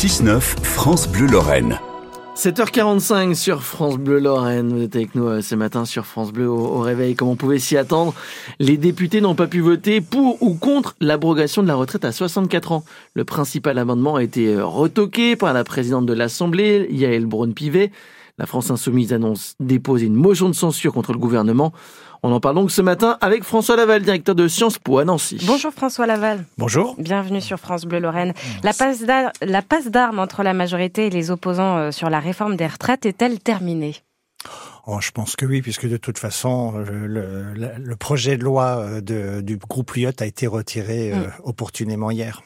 6-9, France Bleu Lorraine. 7h45 sur France Bleu Lorraine. Vous êtes avec nous euh, ce matin sur France Bleu au, au réveil. Comme on pouvait s'y attendre, les députés n'ont pas pu voter pour ou contre l'abrogation de la retraite à 64 ans. Le principal amendement a été euh, retoqué par la présidente de l'Assemblée, Yael Braun-Pivet. La France Insoumise annonce déposer une motion de censure contre le gouvernement. On en parle donc ce matin avec François Laval, directeur de Sciences Po à Nancy. Bonjour François Laval. Bonjour. Bienvenue sur France Bleu Lorraine. La passe d'ar- la passe d'armes entre la majorité et les opposants euh, sur la réforme des retraites est-elle terminée? Oh, je pense que oui, puisque de toute façon, le, le- projet de loi euh, de- du groupe Lyotte a été retiré euh, opportunément hier.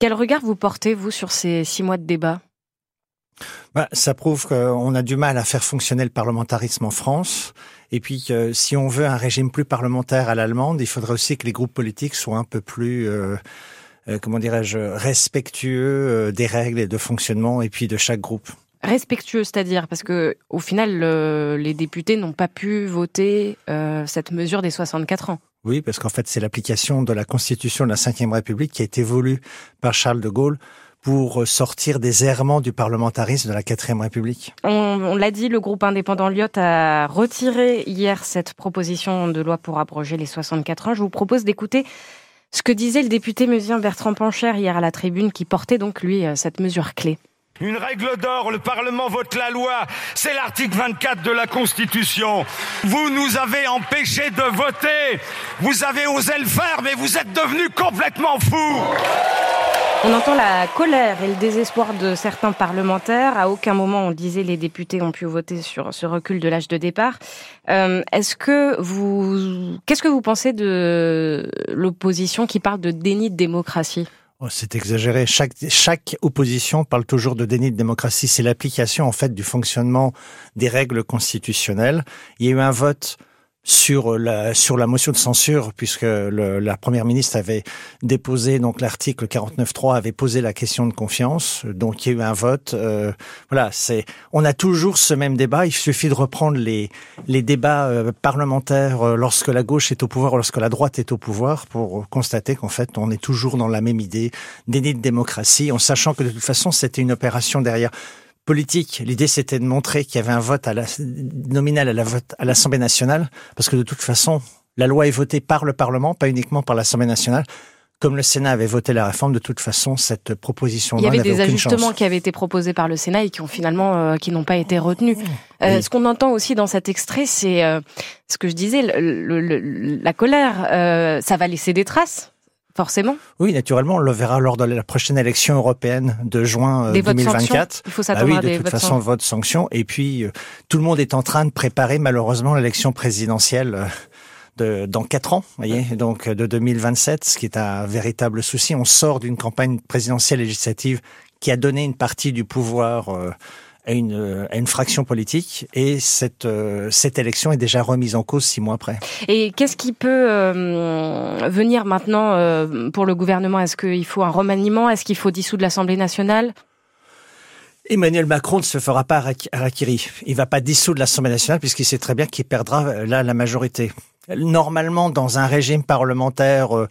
Quel regard vous portez, vous, sur ces six mois de débat? Bah, ça prouve qu'on a du mal à faire fonctionner le parlementarisme en France. Et puis, que si on veut un régime plus parlementaire à l'allemande, il faudrait aussi que les groupes politiques soient un peu plus, euh, euh, comment dirais-je, respectueux euh, des règles et de fonctionnement, et puis de chaque groupe. Respectueux, c'est-à-dire parce que au final, le- les députés n'ont pas pu voter euh, cette mesure des 64 ans. Oui, parce qu'en fait, c'est l'application de la Constitution de la Ve République qui a été voulue par Charles de Gaulle pour sortir des errements du parlementarisme de la Quatrième République. On, on l'a dit, le groupe indépendant Lyot a retiré hier cette proposition de loi pour abroger les 64 ans. Je vous propose d'écouter ce que disait le député musien Bertrand Pancher hier à la tribune, qui portait donc lui euh, cette mesure clé. Une règle d'or, le Parlement vote la loi, c'est l'article 24 de la Constitution. Vous nous avez empêchés de voter, vous avez osé le faire, mais vous êtes devenus complètement fous. On entend la colère et le désespoir de certains parlementaires. À aucun moment on disait les députés ont pu voter sur ce recul de l'âge de départ. Euh, Est-ce que vous, qu'est-ce que vous pensez de l'opposition qui parle de déni de démocratie? Oh, c'est exagéré. Chaque, chaque opposition parle toujours de déni de démocratie. C'est l'application, en fait, du fonctionnement des règles constitutionnelles. Il y a eu un vote sur la, sur la motion de censure, puisque le, la première ministre avait déposé, donc l'article 49.3 avait posé la question de confiance. Donc il y a eu un vote. Euh, voilà, c'est, on a toujours ce même débat. Il suffit de reprendre les, les débats euh, parlementaires euh, lorsque la gauche est au pouvoir, lorsque la droite est au pouvoir, pour constater qu'en fait, on est toujours dans la même idée, déni de démocratie, en sachant que de toute façon, c'était une opération derrière politique. L'idée, c'était de montrer qu'il y avait un vote à la, nominal à la vote à l'Assemblée nationale, parce que de toute façon, la loi est votée par le Parlement, pas uniquement par l'Assemblée nationale. Comme le Sénat avait voté la réforme, de toute façon, cette proposition Il y avait des ajustements chance. qui avaient été proposés par le Sénat et qui ont finalement euh, qui n'ont pas été retenus. Euh, Oui. Ce qu'on entend aussi dans cet extrait, c'est euh, ce que je disais, le- le- le- la colère. ça va laisser des traces, forcément. Oui, naturellement, on le verra lors de la prochaine élection européenne de juin euh, Des votes 2024. sanctions. Il faut Ah s'attendre oui, à de toute façon, sanctions. vote sanction. Et puis, euh, tout le monde est en train de préparer malheureusement l'élection présidentielle euh, de, dans quatre ans, voyez, donc euh, de 2027, ce qui est un véritable souci. On sort d'une campagne présidentielle législative qui a donné une partie du pouvoir euh, à une, à une fraction politique, et cette, euh, cette élection est déjà remise en cause six mois après. Et qu'est-ce qui peut euh, venir maintenant euh, pour le gouvernement? Est-ce qu'il faut un remaniement? Est-ce qu'il faut dissoudre l'Assemblée nationale? Emmanuel Macron ne se fera pas harakiri. Il va pas dissoudre l'Assemblée nationale puisqu'il sait très bien qu'il perdra là la majorité. Normalement, dans un régime parlementaire euh,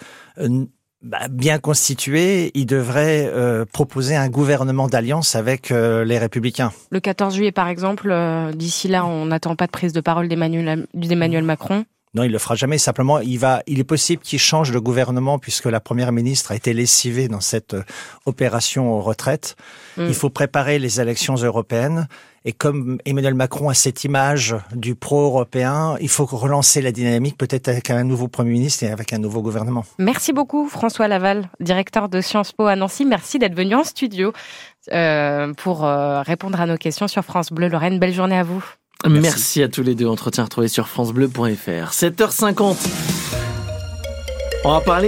bien constitué, il devrait euh, proposer un gouvernement d'alliance avec euh, les Républicains. Le 14 juillet, par exemple, euh, d'ici là, on n'attend pas de prise de parole d'Emmanuel Macron. Non, il le fera jamais. Simplement, il va. Il est possible qu'il change de gouvernement puisque la première ministre a été lessivée dans cette euh, opération aux retraites. Mm. Il faut préparer les élections européennes. Et comme Emmanuel Macron a cette image du pro-européen, il faut relancer la dynamique, peut-être avec un nouveau premier ministre et avec un nouveau gouvernement. Merci beaucoup, François Laval, directeur de Sciences Po à Nancy. Merci d'être venu en studio euh, pour euh, répondre à nos questions sur France Bleu Lorraine. Belle journée à vous. Merci. à tous les deux. Entretien retrouvé sur FranceBleu.fr. 7h50. On va parler